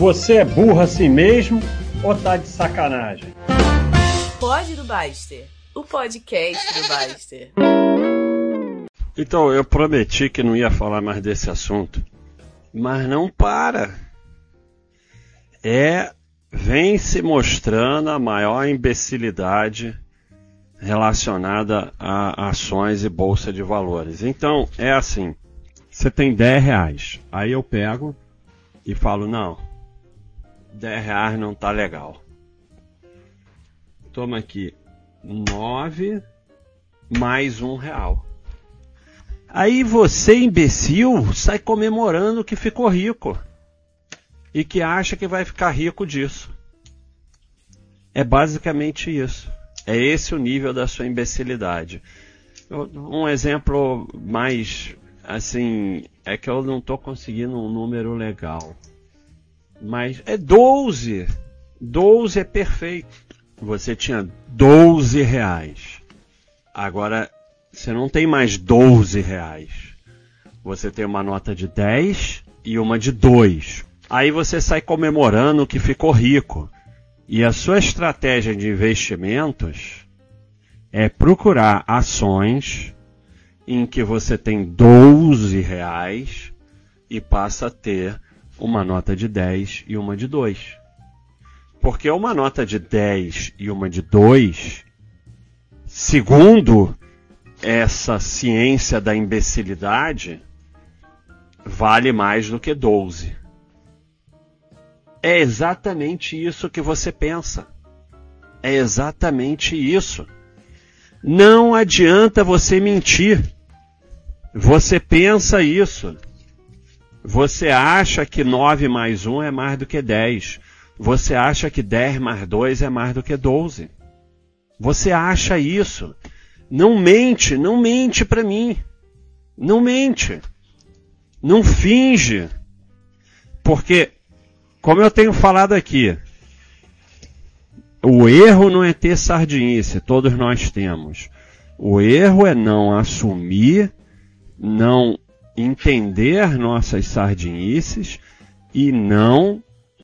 Você é burro assim mesmo ou tá de sacanagem? Pode do Baster, o podcast do Baster. Então, eu prometi que não ia falar mais desse assunto, mas não para. É, vem se mostrando a maior imbecilidade relacionada a ações e bolsa de valores. Então, é assim, você tem 10 reais, aí eu pego e falo, não, 10 reais não tá legal. Toma aqui 9 mais um real. Aí você, imbecil, sai comemorando que ficou rico. E que acha que vai ficar rico disso. É basicamente isso. É esse o nível da sua imbecilidade. Um exemplo mais assim é que eu não estou conseguindo um número legal. Mas é 12. 12 é perfeito. Você tinha 12 reais. Agora você não tem mais 12 reais. Você tem uma nota de 10 e uma de 2. Aí você sai comemorando que ficou rico. E a sua estratégia de investimentos é procurar ações em que você tem 12 reais e passa a ter uma nota de 10 e uma de 2. Porque uma nota de 10 e uma de 2, segundo essa ciência da imbecilidade, vale mais do que 12. É exatamente isso que você pensa. É exatamente isso. Não adianta você mentir. Você pensa isso. Você acha que 9 mais 1 é mais do que 10. Você acha que 10 mais 2 é mais do que 12. Você acha isso. Não mente, não mente para mim. Não mente. Não finge. Porque, como eu tenho falado aqui, o erro não é ter sardinice, todos nós temos. O erro é não assumir, não entender nossas sardinices e não